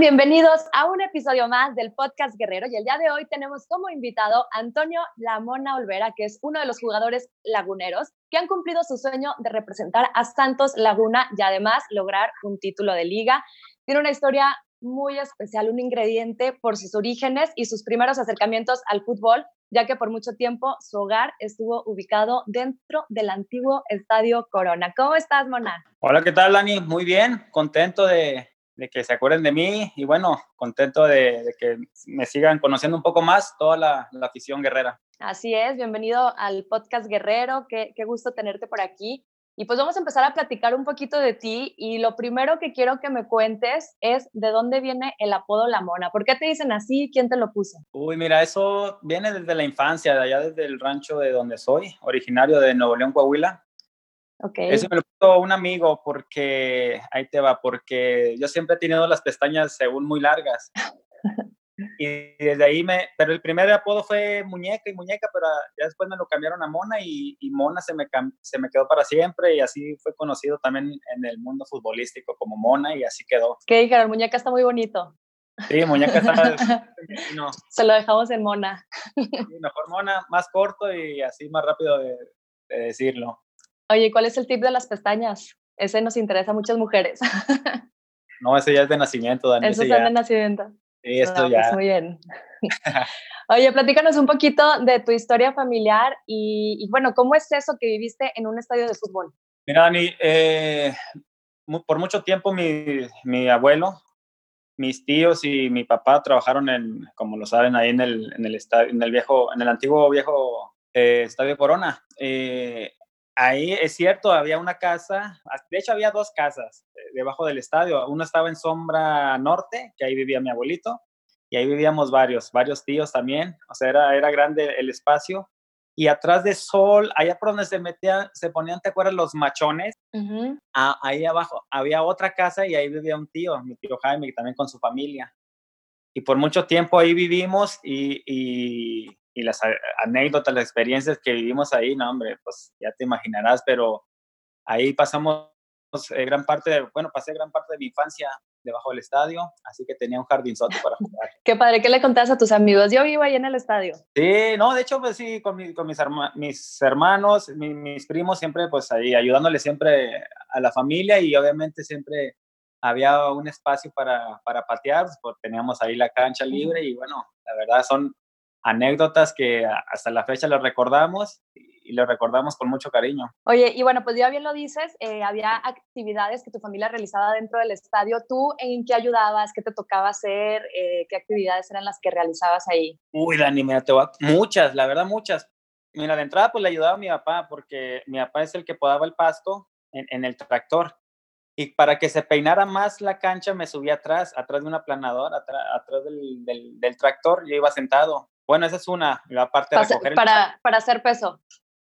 Bienvenidos a un episodio más del podcast Guerrero y el día de hoy tenemos como invitado a Antonio Lamona Olvera, que es uno de los jugadores laguneros que han cumplido su sueño de representar a Santos Laguna y además lograr un título de liga. Tiene una historia muy especial, un ingrediente por sus orígenes y sus primeros acercamientos al fútbol, ya que por mucho tiempo su hogar estuvo ubicado dentro del antiguo Estadio Corona. ¿Cómo estás, Mona? Hola, ¿qué tal, Dani? Muy bien, contento de, que se acuerden de mí y bueno, contento de, que me sigan conociendo un poco más toda la, afición guerrera. Así es, bienvenido al podcast Guerrero, qué, qué gusto tenerte por aquí. Y pues vamos a empezar a platicar un poquito de ti y lo primero que quiero que me cuentes es de dónde viene el apodo La Mona. ¿Por qué te dicen así? ¿Quién te lo puso? Uy, mira, eso viene desde la infancia, de allá desde el rancho de donde soy, originario de Nuevo León, Coahuila. Okay. Eso me lo puso un amigo porque, ahí te va, porque yo siempre he tenido las pestañas según muy largas. Y desde ahí me, pero el primer apodo fue muñeca y muñeca, pero ya después me lo cambiaron a Mona y, Mona se me, se me quedó para siempre y así fue conocido también en el mundo futbolístico como Mona y así quedó. ¿Qué dijeron? Muñeca está muy bonito. Sí, muñeca está... no. Se lo dejamos en Mona. mejor Mona, más corto y así más rápido de, decirlo. Oye, ¿cuál es el tip de las pestañas? Ese nos interesa a muchas mujeres. no, ese ya es de nacimiento, Dani. Eso es de nacimiento. Sí, esto pues, ya. muy bien. Oye, platícanos un poquito de tu historia familiar y, bueno, ¿cómo es eso que viviste en un estadio de fútbol? Mira, Dani, eh, por mucho tiempo mi, mi, abuelo, mis tíos y mi papá trabajaron en, como lo saben, ahí en el, en el, estadio, en el viejo, en el antiguo viejo eh, Estadio Corona. Eh, ahí es cierto, había una casa, de hecho había dos casas eh, debajo del estadio. Una estaba en Sombra Norte, que ahí vivía mi abuelito, y ahí vivíamos varios, varios tíos también. O sea, era, era grande el espacio. Y atrás de Sol, allá por donde se metían, se ponían, ¿te acuerdas? Los machones. Ah, ahí abajo había otra casa y ahí vivía un tío, mi tío Jaime, también con su familia. Y por mucho tiempo ahí vivimos y y las anécdotas, las experiencias que vivimos ahí, no, hombre, pues ya te imaginarás, pero ahí pasamos eh, gran parte, de, bueno, pasé gran parte de mi infancia debajo del estadio, así que tenía un jardinzote para jugar. Qué padre, ¿qué le contabas a tus amigos? Yo vivo ahí en el estadio. Sí, no, de hecho, pues sí, con, con mis, mis, hermanos, mis primos, siempre, pues ahí ayudándole siempre a la familia y obviamente siempre había un espacio para, para patear, pues teníamos ahí la cancha libre y bueno, la verdad son anécdotas que hasta la fecha lo recordamos y lo recordamos con mucho cariño. Oye, y bueno, pues ya bien lo dices, eh, había actividades que tu familia realizaba dentro del estadio. ¿Tú en qué ayudabas? ¿Qué te tocaba hacer? Eh, ¿Qué actividades eran las que realizabas ahí? Uy, Dani, mira, te va, muchas, la verdad, muchas. Mira, de entrada, pues le ayudaba a mi papá, porque mi papá es el que podaba el pasto en, en el tractor. Y para que se peinara más la cancha, me subí atrás, atrás de una planadora, atrás, del, del, del, tractor, yo iba sentado bueno, esa es una, la parte de recoger para, para hacer peso.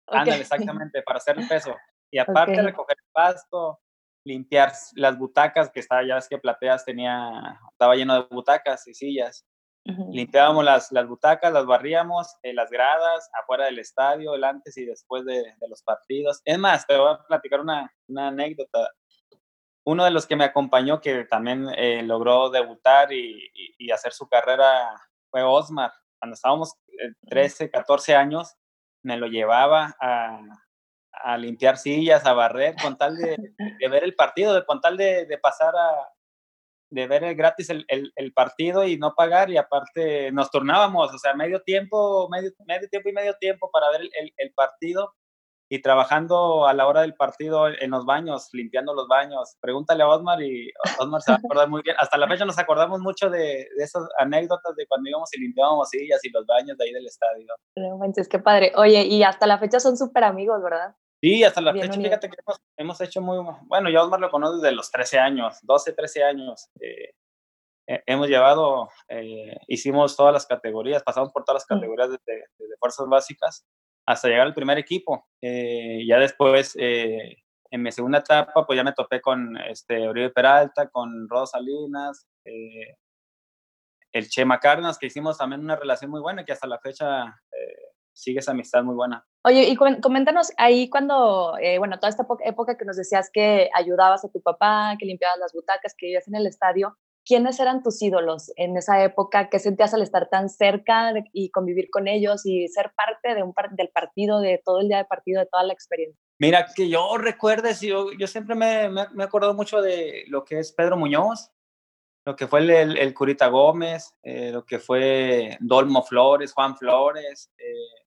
Ándale, exactamente, para hacer el peso. Y aparte de recoger el pasto, limpiar las butacas, que estaba, ya ves que Plateas tenía, estaba lleno de butacas y sillas. Limpiábamos las, las butacas, las barríamos, eh, las gradas, afuera del estadio, el antes y después de, de, los partidos. Es más, te voy a platicar una, una anécdota. Uno de los que me acompañó, que también eh, logró debutar y, y, y, hacer su carrera, fue Osmar cuando estábamos 13, eh, 14 años, me lo llevaba a, a limpiar sillas, a barrer, con tal de, de ver el partido, de, con tal de, de, pasar a, de ver gratis el, el, el, partido y no pagar, y aparte nos turnábamos, o sea, medio tiempo, medio, medio tiempo y medio tiempo para ver el, el partido, y trabajando a la hora del partido en los baños, limpiando los baños. Pregúntale a Osmar y Osmar se va a acordar muy bien. Hasta la fecha nos acordamos mucho de, de esas anécdotas de cuando íbamos y limpiábamos sillas y los baños de ahí del estadio. No manches, qué padre. Oye, y hasta la fecha son súper amigos, ¿verdad? Sí, hasta la fecha, fíjate que hemos, hemos, hecho muy... Bueno, yo Osmar lo conozco desde los 13 años, 12, 13 años. Eh, hemos llevado, eh, hicimos todas las categorías, pasamos por todas las mm. categorías de, de, de fuerzas básicas hasta llegar al primer equipo. Eh, ya después, eh, en mi segunda etapa, pues ya me topé con este, Oribe Peralta, con Rodo Salinas, eh, el Chema Cárdenas, que hicimos también una relación muy buena, que hasta la fecha sigue esa amistad muy buena. Oye, y coméntanos ahí cuando, bueno, toda esta época que nos decías que ayudabas a tu papá, que limpiabas las butacas, que vivías en el estadio, ¿quiénes eran tus ídolos en esa época? ¿Qué sentías al estar tan cerca y convivir con ellos y ser parte de un del partido, de todo el día de partido, de toda la experiencia? Mira, que yo recuerdes, yo, yo siempre me, me, he acordado mucho de lo que es Pedro Muñoz, lo que fue el, el, Curita Gómez, eh, lo que fue Dolmo Flores, Juan Flores, eh,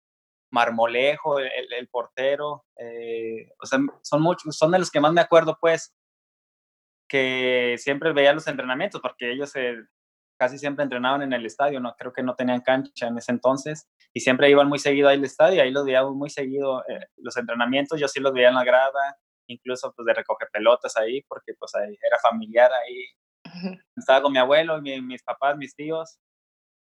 Marmolejo, el, el portero, eh, o sea, son muchos, son de los que más me acuerdo, pues, que siempre veía los entrenamientos, porque ellos casi siempre entrenaban en el estadio, no creo que no tenían cancha en ese entonces, y siempre iban muy seguido ahí al estadio, ahí los veía muy seguido los entrenamientos, yo sí los veía en la grada, incluso pues de recoger pelotas ahí, porque pues ahí era familiar ahí, estaba con mi abuelo, y mis papás, mis tíos,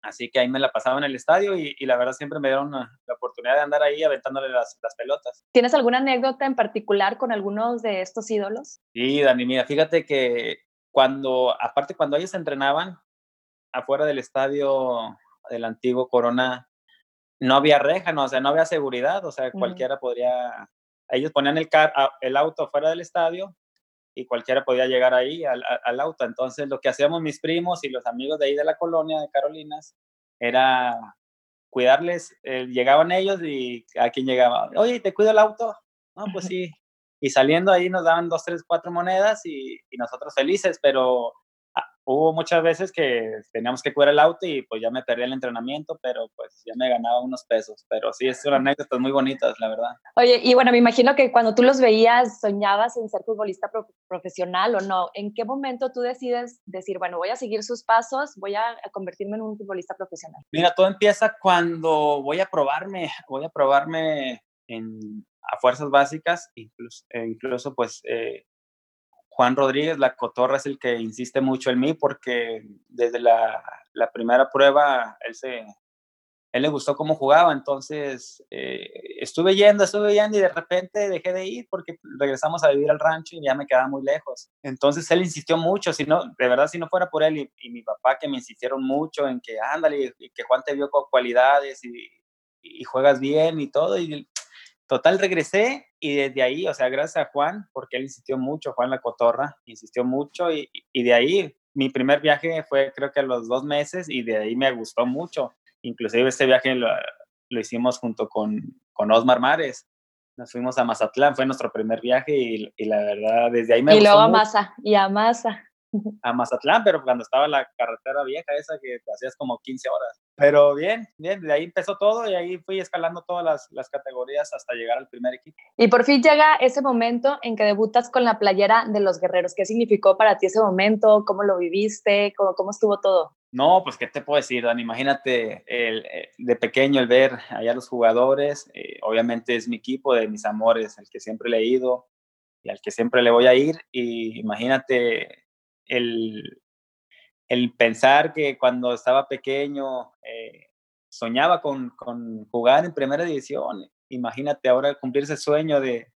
así que ahí me la pasaba en el estadio y, la verdad siempre me dieron la oportunidad de andar ahí aventándole las, las, pelotas. ¿Tienes alguna anécdota en particular con algunos de estos ídolos? Sí, Dani, mira, fíjate que cuando, aparte cuando ellos entrenaban afuera del estadio del antiguo Corona, no había reja, no, o sea, no había seguridad, o sea, cualquiera podría, ellos ponían el, car, el auto fuera del estadio y cualquiera podía llegar ahí al, al, auto. Entonces, lo que hacíamos mis primos y los amigos de ahí de la colonia de Carolinas era cuidarles. Eh, llegaban ellos y a quien llegaba, oye, ¿te cuido el auto? No, pues sí. Y saliendo ahí nos daban dos, tres, cuatro monedas y, y nosotros felices, pero hubo muchas veces que teníamos que cuidar el auto y pues ya me perdí el entrenamiento, pero pues ya me ganaba unos pesos. Pero sí, es una anécdota muy bonitas, la verdad. Oye, y bueno, me imagino que cuando tú los veías, soñabas en ser futbolista profesional o no. ¿En qué momento tú decides decir, bueno, voy a seguir sus pasos, voy a, convertirme en un futbolista profesional? Mira, todo empieza cuando voy a probarme, voy a probarme en, a fuerzas básicas, incluso, e incluso pues eh, Juan Rodríguez, la cotorra, es el que insiste mucho en mí porque desde la, primera prueba él, se, él le gustó cómo jugaba, entonces eh, estuve yendo, estuve yendo y de repente dejé de ir porque regresamos a vivir al rancho y ya me quedaba muy lejos. Entonces él insistió mucho, si no, de verdad si no fuera por él y, mi papá que me insistieron mucho en que ándale y que Juan te vio con cualidades y, y juegas bien y todo y Total, regresé y desde ahí, o sea, gracias a Juan, porque él insistió mucho, Juan La Cotorra, insistió mucho y, y de ahí mi primer viaje fue creo que a los dos meses y de ahí me gustó mucho. Inclusive este viaje lo, lo hicimos junto con, con Osmar Mares. Nos fuimos a Mazatlán, fue nuestro primer viaje y, y la verdad desde ahí me y gustó. Y luego a Maza, y a Maza a Mazatlán, pero cuando estaba la carretera vieja esa que hacías como 15 horas. Pero bien, bien, de ahí empezó todo y ahí fui escalando todas las, las, categorías hasta llegar al primer equipo. Y por fin llega ese momento en que debutas con la playera de los guerreros. ¿Qué significó para ti ese momento? ¿Cómo lo viviste? ¿Cómo, cómo estuvo todo? No, pues qué te puedo decir, Dan, imagínate el, eh, de pequeño el ver allá los jugadores, eh, obviamente es mi equipo de mis amores, el que siempre he leído y al que siempre le voy a ir, y imagínate el, el pensar que cuando estaba pequeño eh, soñaba con, con, jugar en primera división. Imagínate ahora cumplir ese sueño de,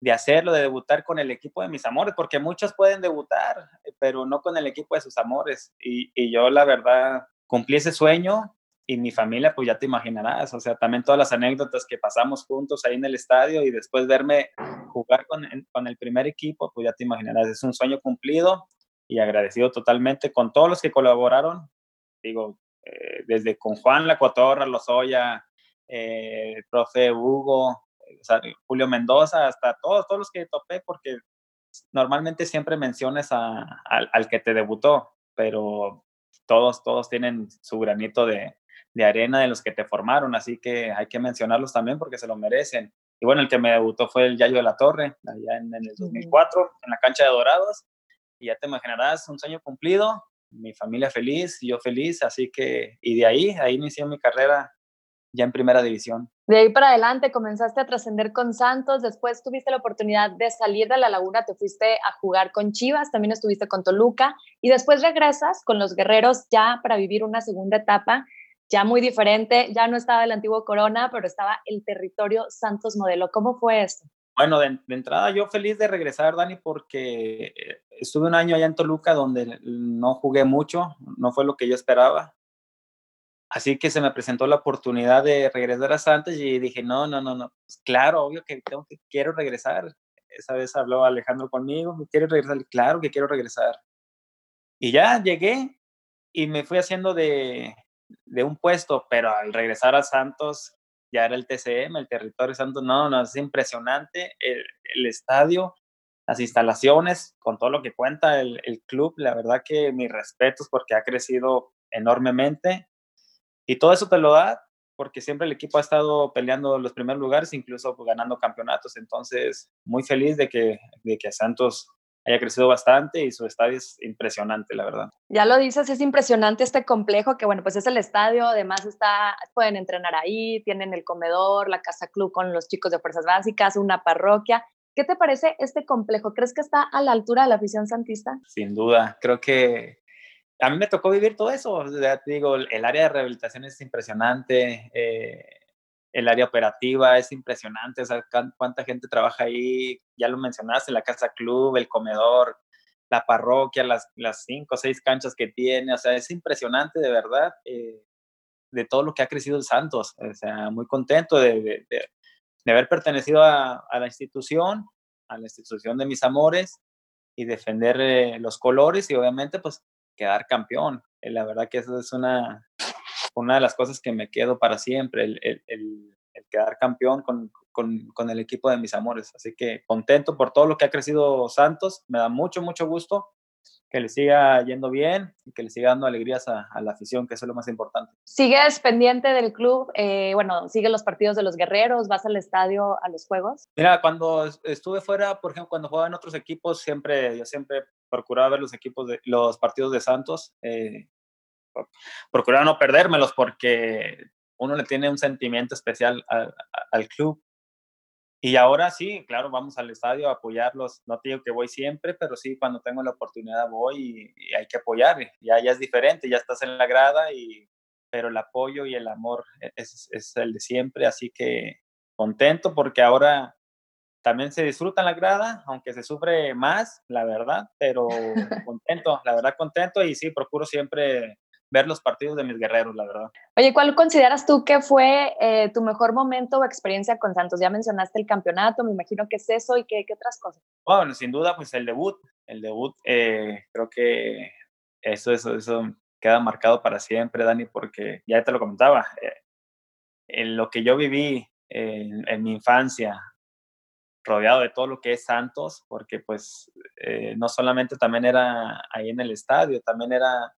de hacerlo, de debutar con el equipo de mis amores, porque muchos pueden debutar, eh, pero no con el equipo de sus amores. Y, y, yo la verdad cumplí ese sueño y mi familia, pues ya te imaginarás, o sea, también todas las anécdotas que pasamos juntos ahí en el estadio y después verme jugar con, con el primer equipo, pues ya te imaginarás, es un sueño cumplido y agradecido totalmente con todos los que colaboraron, digo, eh, desde con Juan La Cotorra, Lozoya, eh, el profe Hugo, Julio Mendoza, hasta todos, todos los que topé, porque normalmente siempre menciones a, al que te debutó, pero todos, todos tienen su granito de, de, arena de los que te formaron, así que hay que mencionarlos también porque se lo merecen. Y bueno, el que me debutó fue el Yayo de la Torre, allá en, en el 2004, en la cancha de Dorados, y ya te imaginarás, un sueño cumplido, mi familia feliz, yo feliz, así que, y de ahí, ahí inicié mi carrera ya en primera división. De ahí para adelante comenzaste a trascender con Santos, después tuviste la oportunidad de salir de la laguna, te fuiste a jugar con Chivas, también estuviste con Toluca y después regresas con los guerreros ya para vivir una segunda etapa, ya muy diferente, ya no estaba el antiguo Corona, pero estaba el territorio Santos Modelo. ¿Cómo fue eso? Bueno, de, entrada yo feliz de regresar, Dani, porque eh, estuve un año allá en Toluca donde no jugué mucho, no fue lo que yo esperaba. Así que se me presentó la oportunidad de regresar a Santos y dije, no, no, no, no, pues claro, obvio que, tengo que quiero regresar. Esa vez habló Alejandro conmigo, ¿quiere regresar? Claro que quiero regresar. Y ya llegué y me fui haciendo de, de un puesto, pero al regresar a Santos ya era el TCM, el territorio Santos, no, no, es impresionante el, el estadio, las instalaciones, con todo lo que cuenta el, el, club, la verdad que mis respetos porque ha crecido enormemente y todo eso te lo da porque siempre el equipo ha estado peleando los primeros lugares, incluso ganando campeonatos, entonces muy feliz de que, de que Santos haya crecido bastante y su estadio es impresionante, la verdad. Ya lo dices, es impresionante este complejo que, bueno, pues es el estadio, además está, pueden entrenar ahí, tienen el comedor, la casa club con los chicos de fuerzas básicas, una parroquia. ¿Qué te parece este complejo? ¿Crees que está a la altura de la afición santista? Sin duda, creo que a mí me tocó vivir todo eso. Ya te digo, el área de rehabilitación es impresionante. Eh, el área operativa es impresionante, cuánta gente trabaja ahí, ya lo mencionaste, la casa club, el comedor, la parroquia, las, cinco o seis canchas que tiene, o sea, es impresionante de verdad eh, de todo lo que ha crecido el Santos, o sea, muy contento de, haber pertenecido a, a, la institución, a la institución de mis amores y defender eh, los colores y obviamente pues quedar campeón. Eh, la verdad que eso es una, una de las cosas que me quedo para siempre, el, el, el, quedar campeón con, con, con, el equipo de mis amores. Así que contento por todo lo que ha crecido Santos, me da mucho, mucho gusto que le siga yendo bien y que le siga dando alegrías a, a, la afición, que eso es lo más importante. ¿Sigues pendiente del club? Eh, bueno, ¿sigues los partidos de los guerreros? ¿Vas al estadio a los juegos? Mira, cuando estuve fuera, por ejemplo, cuando jugaba en otros equipos, siempre, yo siempre procuraba ver los equipos de los partidos de Santos. Eh, procuraba no perdérmelos porque uno le tiene un sentimiento especial al, al club. Y ahora sí, claro, vamos al estadio a apoyarlos. No te digo que voy siempre, pero sí, cuando tengo la oportunidad voy y, y hay que apoyar. Ya, ya es diferente, ya estás en la grada, y, pero el apoyo y el amor es, es el de siempre. Así que contento porque ahora también se disfruta en la grada, aunque se sufre más, la verdad, pero contento, la verdad contento y sí, procuro siempre ver los partidos de mis guerreros, la verdad. Oye, ¿cuál consideras tú que fue eh, tu mejor momento o experiencia con Santos? Ya mencionaste el campeonato, me imagino que es eso y qué, qué otras cosas. Bueno, sin duda, pues el debut, el debut, eh, creo que eso, eso, eso queda marcado para siempre, Dani, porque ya te lo comentaba, eh, en lo que yo viví en, en, mi infancia, rodeado de todo lo que es Santos, porque pues eh, no solamente también era ahí en el estadio, también era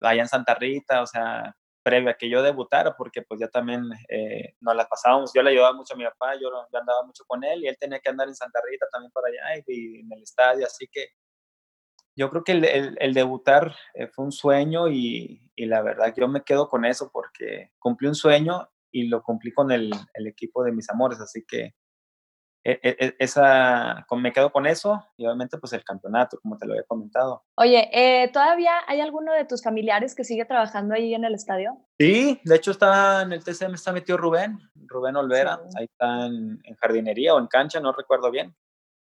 allá en Santa Rita, o sea, previo a que yo debutara, porque pues ya también eh, nos las pasábamos, yo le ayudaba mucho a mi papá, yo, yo, andaba mucho con él y él tenía que andar en Santa Rita también por allá y, y en el estadio, así que yo creo que el, el, el debutar eh, fue un sueño y, y, la verdad yo me quedo con eso porque cumplí un sueño y lo cumplí con el, el equipo de mis amores, así que esa, me quedo con eso y obviamente pues el campeonato, como te lo había comentado. Oye, eh, ¿todavía hay alguno de tus familiares que sigue trabajando ahí en el estadio? Sí, de hecho está en el TCM, está metido Rubén, Rubén Olvera, sí. ahí está en, en, jardinería o en cancha, no recuerdo bien,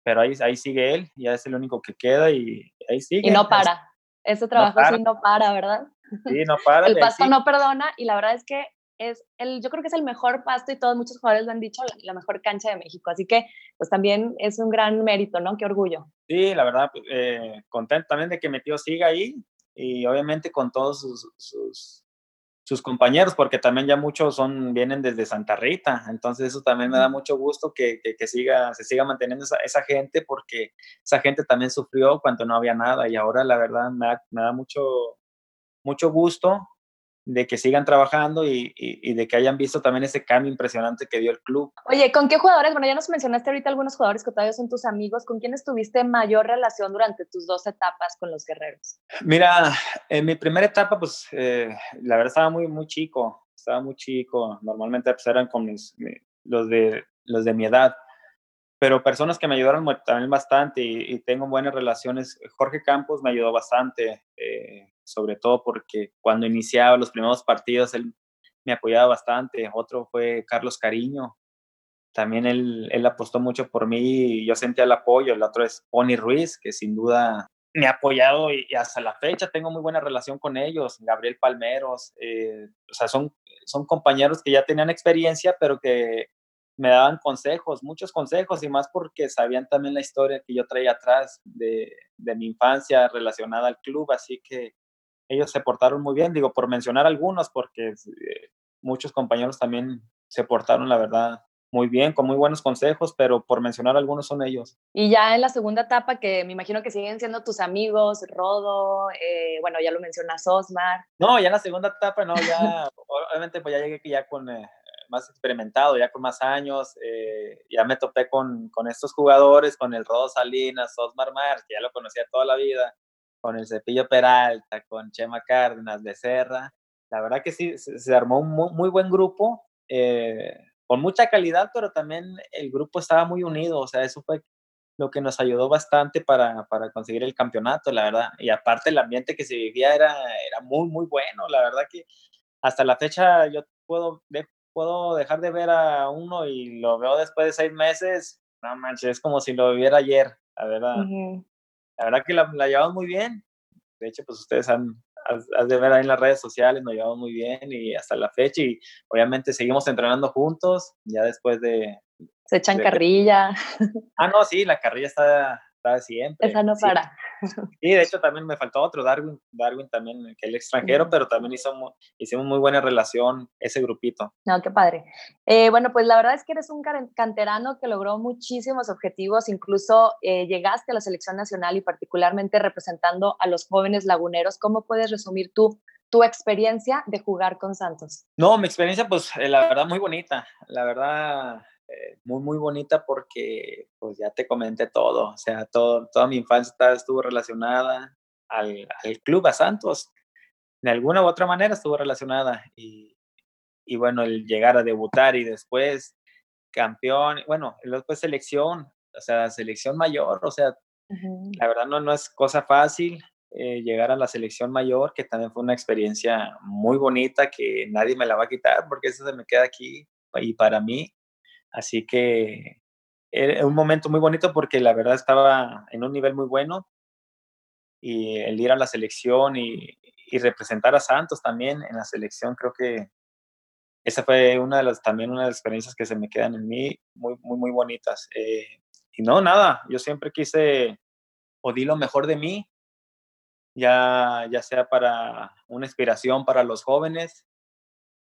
pero ahí, ahí sigue él, ya es el único que queda y ahí sigue. Y no para, ese trabajo no sí no para, ¿verdad? Sí, no para. el pasto no perdona y la verdad es que es el, yo creo que es el mejor pasto y todos muchos jugadores lo han dicho, la, la, mejor cancha de México. Así que, pues también es un gran mérito, ¿no? Qué orgullo. Sí, la verdad, eh, contento también de que mi tío siga ahí y obviamente con todos sus, sus, sus, compañeros, porque también ya muchos son, vienen desde Santa Rita. Entonces, eso también me da mucho gusto que, que, que siga, se siga manteniendo esa, esa, gente, porque esa gente también sufrió cuando no había nada y ahora, la verdad, me da, me da mucho, mucho gusto de que sigan trabajando y, y, y, de que hayan visto también ese cambio impresionante que dio el club. Oye, ¿con qué jugadores? Bueno, ya nos mencionaste ahorita algunos jugadores que todavía son tus amigos. ¿Con quiénes tuviste mayor relación durante tus dos etapas con los guerreros? Mira, en mi primera etapa, pues eh, la verdad estaba muy, muy chico, estaba muy chico. Normalmente pues, eran con mis, los, de, los de mi edad pero personas que me ayudaron también bastante y, y, tengo buenas relaciones. Jorge Campos me ayudó bastante, eh, sobre todo porque cuando iniciaba los primeros partidos él me apoyaba bastante. Otro fue Carlos Cariño, también él, él apostó mucho por mí y yo sentía el apoyo. El otro es Pony Ruiz, que sin duda me ha apoyado y, hasta la fecha tengo muy buena relación con ellos. Gabriel Palmeros, eh, o sea, son, son compañeros que ya tenían experiencia, pero que me daban consejos, muchos consejos, y más porque sabían también la historia que yo traía atrás de, de mi infancia relacionada al club, así que ellos se portaron muy bien, digo, por mencionar algunos, porque eh, muchos compañeros también se portaron, la verdad, muy bien, con muy buenos consejos, pero por mencionar algunos son ellos. Y ya en la segunda etapa, que me imagino que siguen siendo tus amigos, Rodo, eh, bueno, ya lo mencionas, Osmar. No, ya en la segunda etapa, no, ya, obviamente, pues ya llegué ya con eh, más experimentado, ya con más años, eh, ya me topé con, con, estos jugadores, con el Rodo Salinas, Osmar Mar, que ya lo conocía toda la vida, con el Cepillo Peralta, con Chema Cárdenas, Becerra. La verdad que sí, se, armó un muy, muy buen grupo. Eh, con mucha calidad, pero también el grupo estaba muy unido, o sea, eso fue lo que nos ayudó bastante para, para conseguir el campeonato, la verdad. Y aparte el ambiente que se vivía era, era muy, muy bueno, la verdad que hasta la fecha yo puedo, puedo dejar de ver a uno y lo veo después de seis meses, no manches, es como si lo viviera ayer, la verdad. La verdad que la, la llevamos muy bien. De hecho, pues ustedes han, has, de ver ahí en las redes sociales, nos llevamos muy bien y hasta la fecha y obviamente seguimos entrenando juntos, ya después de... Se echan carrilla. Ah, no, sí, la carrilla está, está siempre. Esa no para. Sí, de hecho también me faltó otro, Darwin, Darwin también, que el extranjero, pero también hizo, hicimos muy buena relación ese grupito. No, qué padre. Eh, bueno, pues la verdad es que eres un canterano que logró muchísimos objetivos, incluso eh, llegaste a la selección nacional y particularmente representando a los jóvenes laguneros. ¿Cómo puedes resumir tú tu experiencia de jugar con Santos? No, mi experiencia, pues eh, la verdad muy bonita. La verdad, eh, muy, muy bonita porque pues ya te comenté todo, o sea, todo, toda mi infancia estuvo relacionada al, al, club, a Santos, de alguna u otra manera estuvo relacionada y, y bueno, el llegar a debutar y después campeón, bueno, después selección, o sea, selección mayor, o sea, la verdad no, no es cosa fácil, eh, llegar a la selección mayor, que también fue una experiencia muy bonita que nadie me la va a quitar porque eso se me queda aquí y para mí Así que era un momento muy bonito porque la verdad estaba en un nivel muy bueno y el ir a la selección y, representar a Santos también en la selección, creo que esa fue una de las, también una de las experiencias que se me quedan en mí muy, muy, muy bonitas. Eh, y no, nada, yo siempre quise o di lo mejor de mí, ya, ya sea para una inspiración para los jóvenes,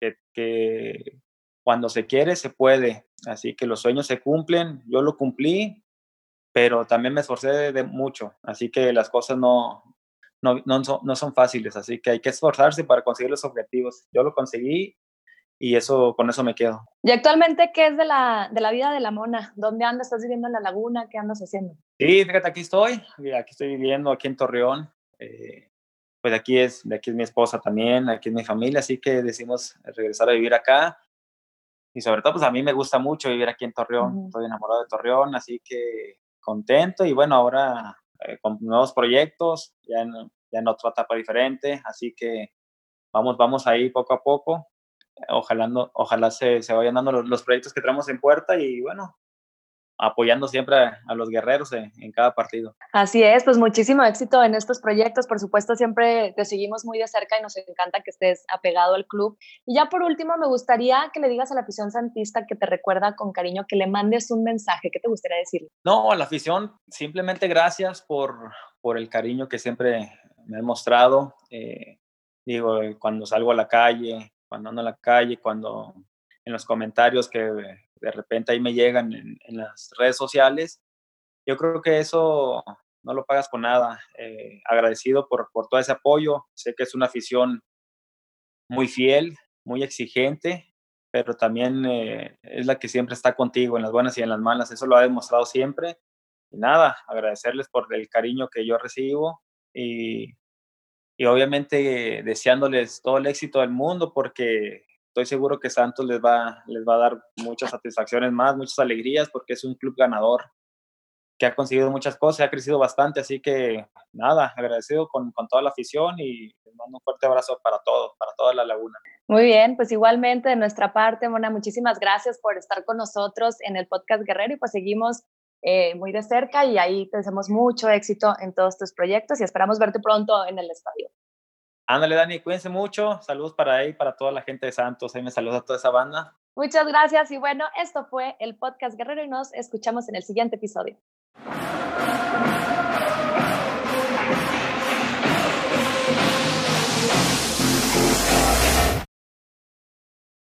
que, que cuando se quiere, se puede. Así que los sueños se cumplen. Yo lo cumplí, pero también me esforcé de, mucho. Así que las cosas no, no, no, son, no son fáciles. Así que hay que esforzarse para conseguir los objetivos. Yo lo conseguí y eso con eso me quedo. ¿Y actualmente qué es de la, de la vida de la mona? ¿Dónde andas? ¿Estás viviendo en la laguna? ¿Qué andas haciendo? Sí, fíjate, aquí estoy. Aquí estoy viviendo, aquí en Torreón. Eh, pues aquí es, de aquí es mi esposa también, aquí es mi familia, así que decimos regresar a vivir acá y sobre todo, pues a mí me gusta mucho vivir aquí en Torreón, estoy enamorado de Torreón, así que contento y bueno, ahora eh, con nuevos proyectos, ya en, ya en otra etapa diferente, así que vamos, vamos ahí poco a poco, ojalá, ojalá se, se vayan dando los, los, proyectos que tenemos en puerta y bueno, apoyando siempre a, los guerreros en, cada partido. Así es, pues muchísimo éxito en estos proyectos. Por supuesto, siempre te seguimos muy de cerca y nos encanta que estés apegado al club. Y ya por último, me gustaría que le digas a la afición santista que te recuerda con cariño, que le mandes un mensaje. ¿Qué te gustaría decirle? No, a la afición, simplemente gracias por, por el cariño que siempre me han mostrado. Eh, digo, cuando salgo a la calle, cuando ando a la calle, cuando en los comentarios que de repente ahí me llegan en, las redes sociales. Yo creo que eso no lo pagas con nada. Eh, agradecido por, por todo ese apoyo. Sé que es una afición muy fiel, muy exigente, pero también eh, es la que siempre está contigo en las buenas y en las malas. Eso lo ha demostrado siempre. Y nada, agradecerles por el cariño que yo recibo y, y obviamente deseándoles todo el éxito del mundo porque estoy seguro que Santos les va, les va a dar muchas satisfacciones más, muchas alegrías, porque es un club ganador que ha conseguido muchas cosas, ha crecido bastante, así que nada, agradecido con, con toda la afición y les mando un fuerte abrazo para todos, para toda la laguna. Muy bien, pues igualmente de nuestra parte, Mona, muchísimas gracias por estar con nosotros en el podcast Guerrero y pues seguimos eh, muy de cerca y ahí te deseamos mucho éxito en todos tus proyectos y esperamos verte pronto en el estadio. Ándale, Dani, cuídense mucho. Saludos para ahí, para toda la gente de Santos. Ahí me saluda toda esa banda. Muchas gracias y bueno, esto fue el podcast Guerrero y nos escuchamos en el siguiente episodio.